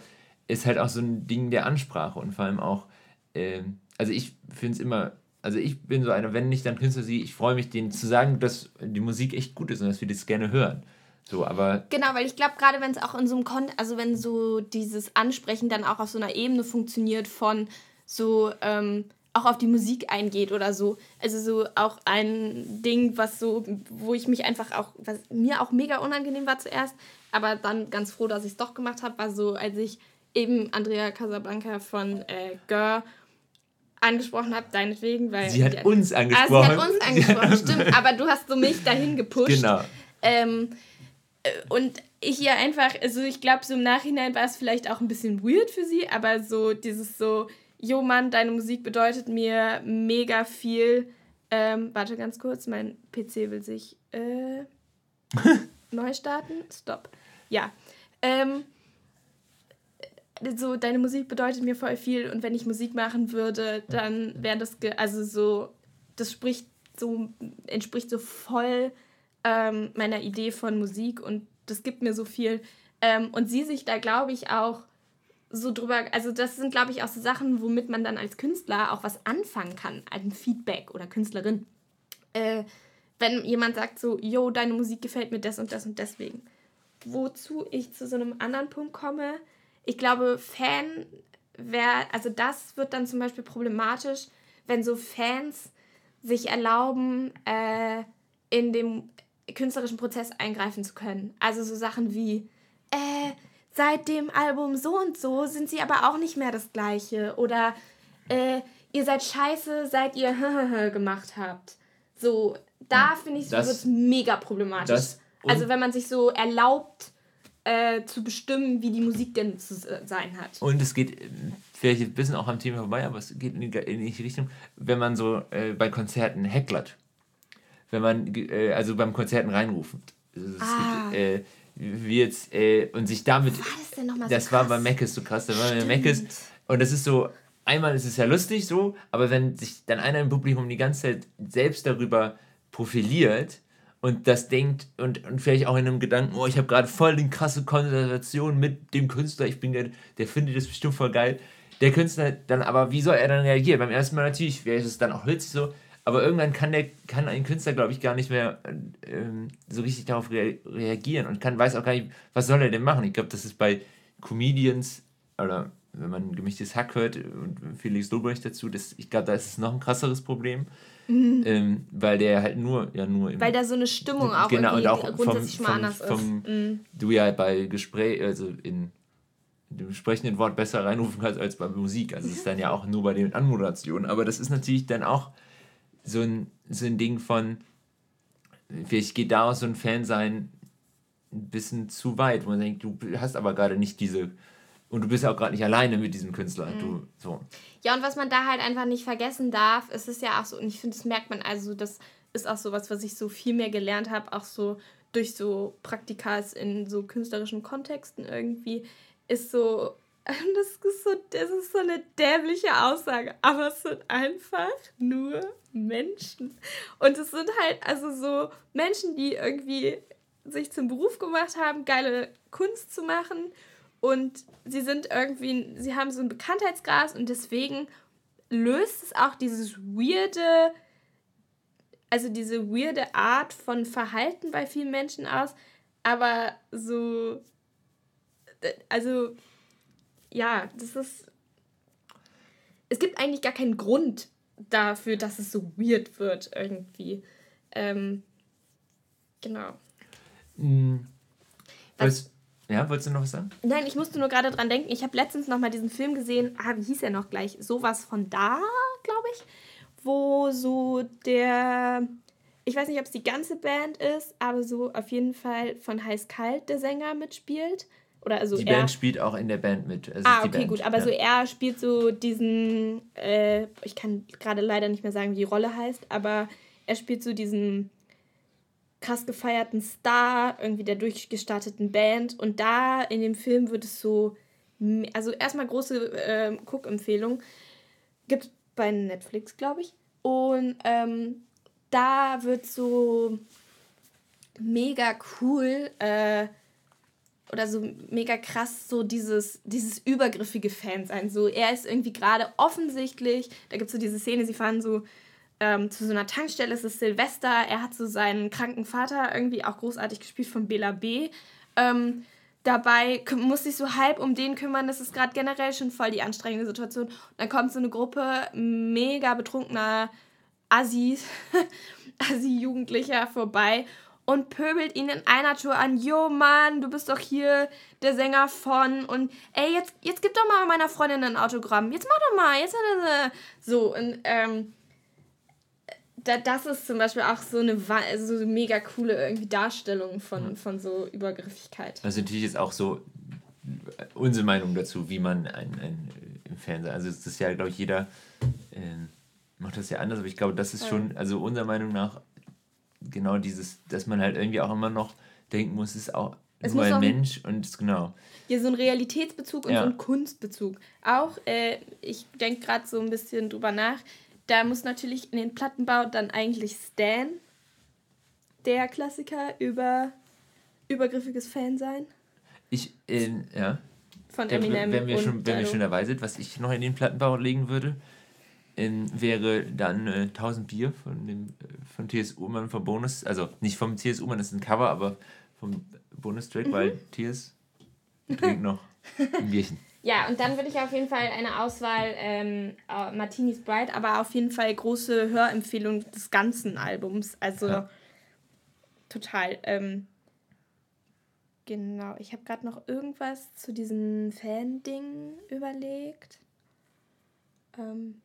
ist halt auch so ein Ding der Ansprache und vor allem auch, äh, also ich finde es immer, also ich bin so einer, wenn nicht, dann Künstler sie, ich freue mich, denen zu sagen, dass die Musik echt gut ist und dass wir das gerne hören. So, aber. Genau, weil ich glaube, gerade wenn es auch in so einem Kon also wenn so dieses Ansprechen dann auch auf so einer Ebene funktioniert von so, ähm, auch auf die Musik eingeht oder so. Also so auch ein Ding, was so, wo ich mich einfach auch, was mir auch mega unangenehm war zuerst, aber dann ganz froh, dass ich es doch gemacht habe, war so, als ich eben Andrea Casablanca von äh, Gör angesprochen habe, deinetwegen, weil. Sie hat ja, uns angesprochen. Ah, sie hat uns angesprochen, stimmt, aber du hast so mich dahin gepusht. Genau. Ähm, äh, und ich ihr einfach, also ich glaube, so im Nachhinein war es vielleicht auch ein bisschen weird für sie, aber so dieses so, jo Mann, deine Musik bedeutet mir mega viel. Ähm, warte ganz kurz, mein PC will sich äh, neu starten. Stopp. Ja. Ähm, so, deine Musik bedeutet mir voll viel und wenn ich Musik machen würde, dann wäre das, also so, das spricht so, entspricht so voll ähm, meiner Idee von Musik und das gibt mir so viel. Ähm, und sie sich da, glaube ich, auch so drüber, also das sind, glaube ich, auch so Sachen, womit man dann als Künstler auch was anfangen kann, ein Feedback oder Künstlerin. Äh, wenn jemand sagt so, yo, deine Musik gefällt mir das und das und deswegen. Wozu ich zu so einem anderen Punkt komme, ich glaube, Fan wäre, also das wird dann zum Beispiel problematisch, wenn so Fans sich erlauben, äh, in dem künstlerischen Prozess eingreifen zu können. Also so Sachen wie, äh, seit dem Album so und so sind sie aber auch nicht mehr das gleiche. Oder äh, ihr seid scheiße, seit ihr gemacht habt. So, da ja, finde ich, wird es mega problematisch. also wenn man sich so erlaubt, äh, zu bestimmen, wie die Musik denn zu sein hat. Und es geht äh, vielleicht ein bisschen auch am Thema vorbei, aber es geht in die, in die Richtung, wenn man so äh, bei Konzerten hecklert. Wenn man, äh, also beim Konzerten reinruft. Also ah. gibt, äh, wie jetzt, äh, und sich damit. War das denn nochmal so Das krass? war bei Meckes so krass. Da war bei Meckes. Und das ist so, einmal ist es ja lustig so, aber wenn sich dann einer im Publikum die ganze Zeit selbst darüber profiliert, und das denkt und, und vielleicht auch in einem Gedanken, oh, ich habe gerade voll die krasse Konversation mit dem Künstler, ich bin der, der findet das bestimmt voll geil. Der Künstler dann aber, wie soll er dann reagieren? Beim ersten Mal natürlich wäre es dann auch witzig so, aber irgendwann kann der kann ein Künstler, glaube ich, gar nicht mehr ähm, so richtig darauf rea reagieren und kann weiß auch gar nicht, was soll er denn machen. Ich glaube, das ist bei Comedians oder wenn man gemischtes Hack hört und Felix Lobrecht dazu, das, ich glaube, da ist es noch ein krasseres Problem. Mhm. Ähm, weil der halt nur, ja, nur. weil da so eine Stimmung auch genau, und auch grundsätzlich vom, mal anders vom, vom, ist. Mhm. Du ja bei Gespräch, also in, in dem sprechenden Wort besser reinrufen kannst als bei Musik. Also es ist dann ja auch nur bei den Anmoderationen. Aber das ist natürlich dann auch so ein, so ein Ding von, vielleicht geht daraus so ein Fan sein ein bisschen zu weit, wo man denkt, du hast aber gerade nicht diese und du bist ja auch gerade nicht alleine mit diesem Künstler. Mhm. Du, so. Ja, und was man da halt einfach nicht vergessen darf, ist es ja auch so, und ich finde, das merkt man, also das ist auch so was, was ich so viel mehr gelernt habe, auch so durch so Praktikas in so künstlerischen Kontexten irgendwie, ist so, das ist so, das ist so eine dämliche Aussage, aber es sind einfach nur Menschen. Und es sind halt also so Menschen, die irgendwie sich zum Beruf gemacht haben, geile Kunst zu machen und sie sind irgendwie, sie haben so ein Bekanntheitsgras und deswegen löst es auch dieses weirde, also diese weirde Art von Verhalten bei vielen Menschen aus, aber so, also, ja, das ist, es gibt eigentlich gar keinen Grund dafür, dass es so weird wird irgendwie. Ähm, genau. Mhm. Was, ja, wolltest du noch was sagen? Nein, ich musste nur gerade dran denken. Ich habe letztens noch mal diesen Film gesehen. Ah, wie hieß er noch gleich? Sowas von da, glaube ich. Wo so der. Ich weiß nicht, ob es die ganze Band ist, aber so auf jeden Fall von Heiß Kalt der Sänger mitspielt. Oder also die Band spielt auch in der Band mit. Also ah, okay, Band, gut. Aber ja. so er spielt so diesen. Äh, ich kann gerade leider nicht mehr sagen, wie die Rolle heißt, aber er spielt so diesen krass gefeierten Star, irgendwie der durchgestarteten Band. Und da in dem Film wird es so, also erstmal große äh, Cook-Empfehlung. Gibt bei Netflix, glaube ich. Und ähm, da wird so mega cool äh, oder so mega krass so dieses, dieses übergriffige Fan sein. So, er ist irgendwie gerade offensichtlich, da gibt es so diese Szene, sie fahren so ähm, zu so einer Tankstelle. Es ist Silvester. Er hat so seinen kranken Vater irgendwie auch großartig gespielt von Bela B. Ähm, dabei muss sich so halb um den kümmern. Das ist gerade generell schon voll die anstrengende Situation. Und dann kommt so eine Gruppe mega betrunkener Assis, Assi-Jugendlicher vorbei und pöbelt ihn in einer Tour an. Jo, Mann, du bist doch hier der Sänger von. Und ey, jetzt, jetzt gib doch mal meiner Freundin ein Autogramm. Jetzt mach doch mal. Jetzt äh, so. Und ähm, da, das ist zum Beispiel auch so eine, so eine mega coole irgendwie Darstellung von, mhm. von so Übergriffigkeit. Also natürlich ist auch so unsere Meinung dazu, wie man ein, ein im Fernsehen, also es ist ja, glaube ich, jeder äh, macht das ja anders, aber ich glaube, das ist schon, also unserer Meinung nach genau dieses, dass man halt irgendwie auch immer noch denken muss, ist auch es nur ein Mensch und genau. Ja, so ein Realitätsbezug und ja. so ein Kunstbezug. Auch, äh, ich denke gerade so ein bisschen drüber nach, da muss natürlich in den Plattenbau dann eigentlich Stan, der Klassiker über übergriffiges Fan sein. Ich, äh, ja. Von Eminem. Wenn wir, schon, wenn wir schon dabei sind, was ich noch in den Plattenbau legen würde, in, wäre dann äh, 1000 Bier von dem äh, von T.S. Ullmann vom Bonus, also nicht vom T.S. Ullmann, das ist ein Cover, aber vom Bonustrack, mhm. weil T.S. trinkt noch ein Bierchen. Ja, und dann würde ich auf jeden Fall eine Auswahl ähm, uh, Martinis Bride, aber auf jeden Fall große Hörempfehlung des ganzen Albums. Also ja. total. Ähm, genau, ich habe gerade noch irgendwas zu diesem Fan-Ding überlegt. Ähm,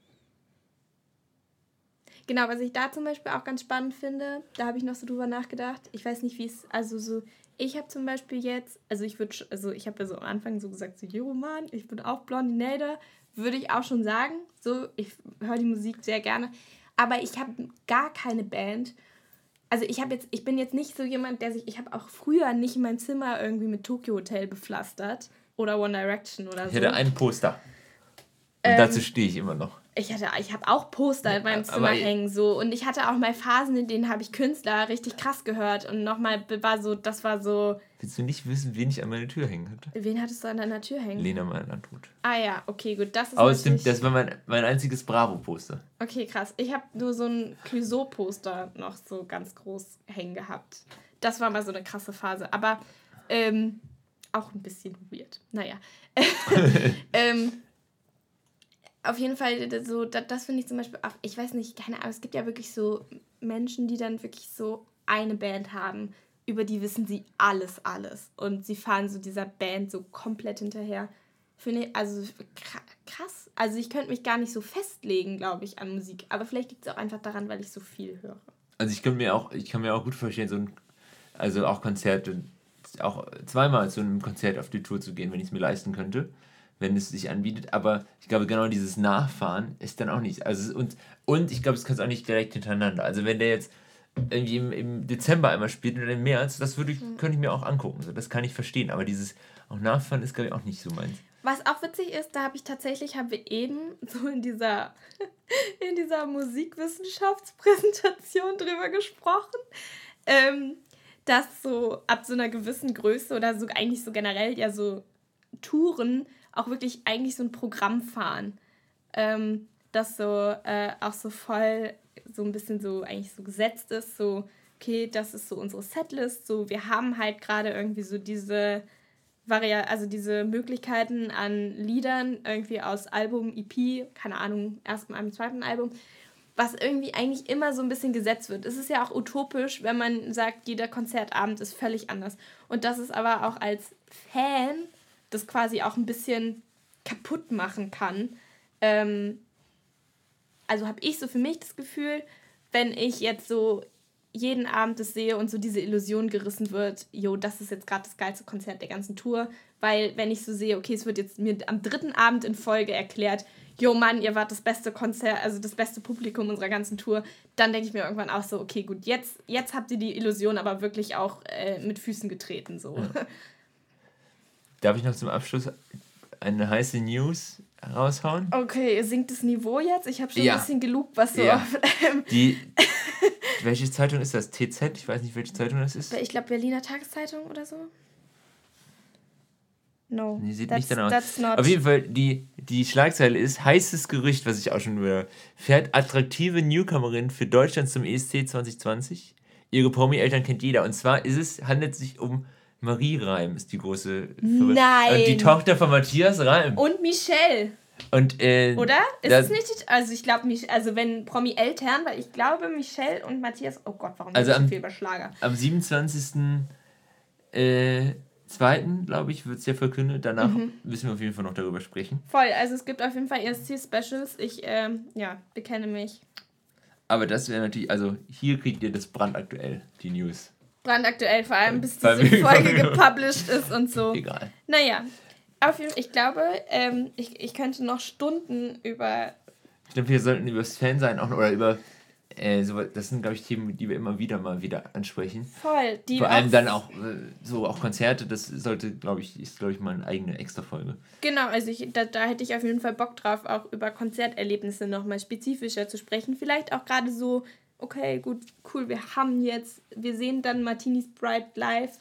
Genau, was ich da zum Beispiel auch ganz spannend finde, da habe ich noch so drüber nachgedacht. Ich weiß nicht, wie es, also so, ich habe zum Beispiel jetzt, also ich würde, also ich habe ja so am Anfang so gesagt, so, jo Mann, ich bin auch Blondinator, würde ich auch schon sagen. So, ich höre die Musik sehr gerne. Aber ich habe gar keine Band. Also ich habe jetzt, ich bin jetzt nicht so jemand, der sich, ich habe auch früher nicht mein Zimmer irgendwie mit Tokyo Hotel bepflastert oder One Direction oder so. Ich hätte ein Poster. Und ähm, dazu stehe ich immer noch ich hatte, ich habe auch Poster in meinem Zimmer hängen so und ich hatte auch mal Phasen, in denen habe ich Künstler richtig krass gehört und nochmal war so, das war so. Willst du nicht wissen, wen ich an meiner Tür hängen hatte? Wen hattest du an deiner Tür hängen? Lena Meyer-Landrut. Ah ja, okay, gut, das ist Aus dem, das war mein, mein einziges Bravo-Poster. Okay, krass. Ich habe nur so ein Clouseau-Poster noch so ganz groß hängen gehabt. Das war mal so eine krasse Phase, aber ähm, auch ein bisschen weird. Naja. ähm, auf jeden Fall, so, das, das finde ich zum Beispiel auch, ich weiß nicht, keine Ahnung, es gibt ja wirklich so Menschen, die dann wirklich so eine Band haben, über die wissen sie alles, alles. Und sie fahren so dieser Band so komplett hinterher. Finde ich, also krass. Also ich könnte mich gar nicht so festlegen, glaube ich, an Musik. Aber vielleicht liegt es auch einfach daran, weil ich so viel höre. Also ich kann mir auch, ich kann mir auch gut vorstellen, so ein, also auch Konzerte, auch zweimal zu einem Konzert auf die Tour zu gehen, wenn ich es mir leisten könnte wenn es sich anbietet. Aber ich glaube, genau dieses Nachfahren ist dann auch nicht. Also und, und ich glaube, es kann es auch nicht direkt hintereinander. Also wenn der jetzt irgendwie im, im Dezember einmal spielt oder im März, das würde ich, mhm. könnte ich mir auch angucken. So, das kann ich verstehen. Aber dieses auch Nachfahren ist, glaube ich, auch nicht so meins. Was auch witzig ist, da habe ich tatsächlich, haben wir eben so in dieser, in dieser Musikwissenschaftspräsentation drüber gesprochen, ähm, dass so ab so einer gewissen Größe oder so eigentlich so generell ja so Touren auch wirklich eigentlich so ein Programm fahren, ähm, das so äh, auch so voll so ein bisschen so eigentlich so gesetzt ist, so okay, das ist so unsere Setlist, so wir haben halt gerade irgendwie so diese Varia also diese Möglichkeiten an Liedern irgendwie aus Album, EP, keine Ahnung, ersten Album, zweiten Album, was irgendwie eigentlich immer so ein bisschen gesetzt wird. Es ist ja auch utopisch, wenn man sagt, jeder Konzertabend ist völlig anders. Und das ist aber auch als Fan das quasi auch ein bisschen kaputt machen kann. Ähm, also habe ich so für mich das Gefühl, wenn ich jetzt so jeden Abend das sehe und so diese Illusion gerissen wird, jo, das ist jetzt gerade das geilste Konzert der ganzen Tour, weil wenn ich so sehe, okay, es wird jetzt mir am dritten Abend in Folge erklärt, jo Mann, ihr wart das beste Konzert, also das beste Publikum unserer ganzen Tour, dann denke ich mir irgendwann auch so, okay, gut, jetzt, jetzt habt ihr die Illusion aber wirklich auch äh, mit Füßen getreten, so. Ja. Darf ich noch zum Abschluss eine heiße News raushauen? Okay, sinkt das Niveau jetzt? Ich habe schon ja. ein bisschen gelobt, was so ja. auf. Die, welche Zeitung ist das? TZ? Ich weiß nicht, welche Zeitung das ist. Ich glaube, Berliner Tageszeitung oder so. No. Nee, sieht nicht danach aus. Auf jeden Fall, die, die Schlagzeile ist: heißes Gerücht, was ich auch schon höre. Fährt attraktive Newcomerin für Deutschland zum ESC 2020. Ihre Promi-Eltern kennt jeder. Und zwar ist es, handelt es sich um Marie Reim ist die große. Nein! Und die Tochter von Matthias Reim. Und Michelle. Und, äh, Oder? Ist das- es nicht, also ich glaube, also wenn Promi-Eltern, weil ich glaube, Michelle und Matthias, oh Gott, warum Also so am- viel über Schlager? am 27. Äh, zweiten, glaube ich, wird es ja verkündet. Danach Mhm. müssen wir auf jeden Fall noch darüber sprechen. Voll, also es gibt auf jeden Fall ESC-Specials. Ich, ähm, ja, bekenne mich. Aber das wäre natürlich, also hier kriegt ihr das brandaktuell, die News. Brandaktuell, vor allem bis diese Folge gepublished ist und so. Egal. Naja, auf jeden Fall, ich glaube, ähm, ich, ich könnte noch Stunden über. Ich glaube, wir sollten über das Fansein auch oder über äh, so, das sind, glaube ich, Themen, die wir immer wieder mal wieder ansprechen. Voll, die Vor allem auch- dann auch äh, so auch Konzerte, das sollte, glaube ich, ist, glaube ich, mal eine eigene Extra-Folge. Genau, also ich, da, da hätte ich auf jeden Fall Bock drauf, auch über Konzerterlebnisse nochmal spezifischer zu sprechen. Vielleicht auch gerade so, okay, gut, cool, wir haben jetzt, wir sehen dann Martinis Bride live,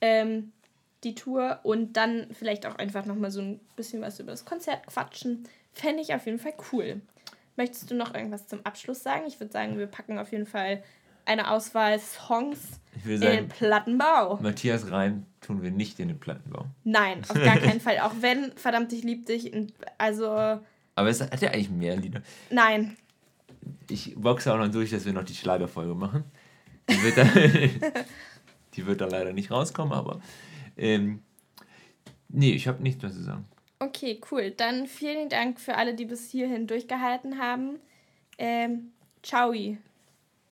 ähm, die Tour und dann vielleicht auch einfach nochmal so ein bisschen was über das Konzert quatschen. Fände ich auf jeden Fall cool. Möchtest du noch irgendwas zum Abschluss sagen? Ich würde sagen, wir packen auf jeden Fall eine Auswahl Songs in den sagen, Plattenbau. Matthias Reim tun wir nicht in den Plattenbau. Nein, auf gar keinen Fall. Auch wenn, verdammt, ich lieb dich. Also, Aber es hat ja eigentlich mehr Lieder. nein. Ich boxe auch noch durch, dass wir noch die Schlagerfolge machen. Die wird dann, die wird dann leider nicht rauskommen, aber ähm, nee, ich habe nichts mehr zu sagen. Okay, cool. Dann vielen Dank für alle, die bis hierhin durchgehalten haben. Ähm, ciao.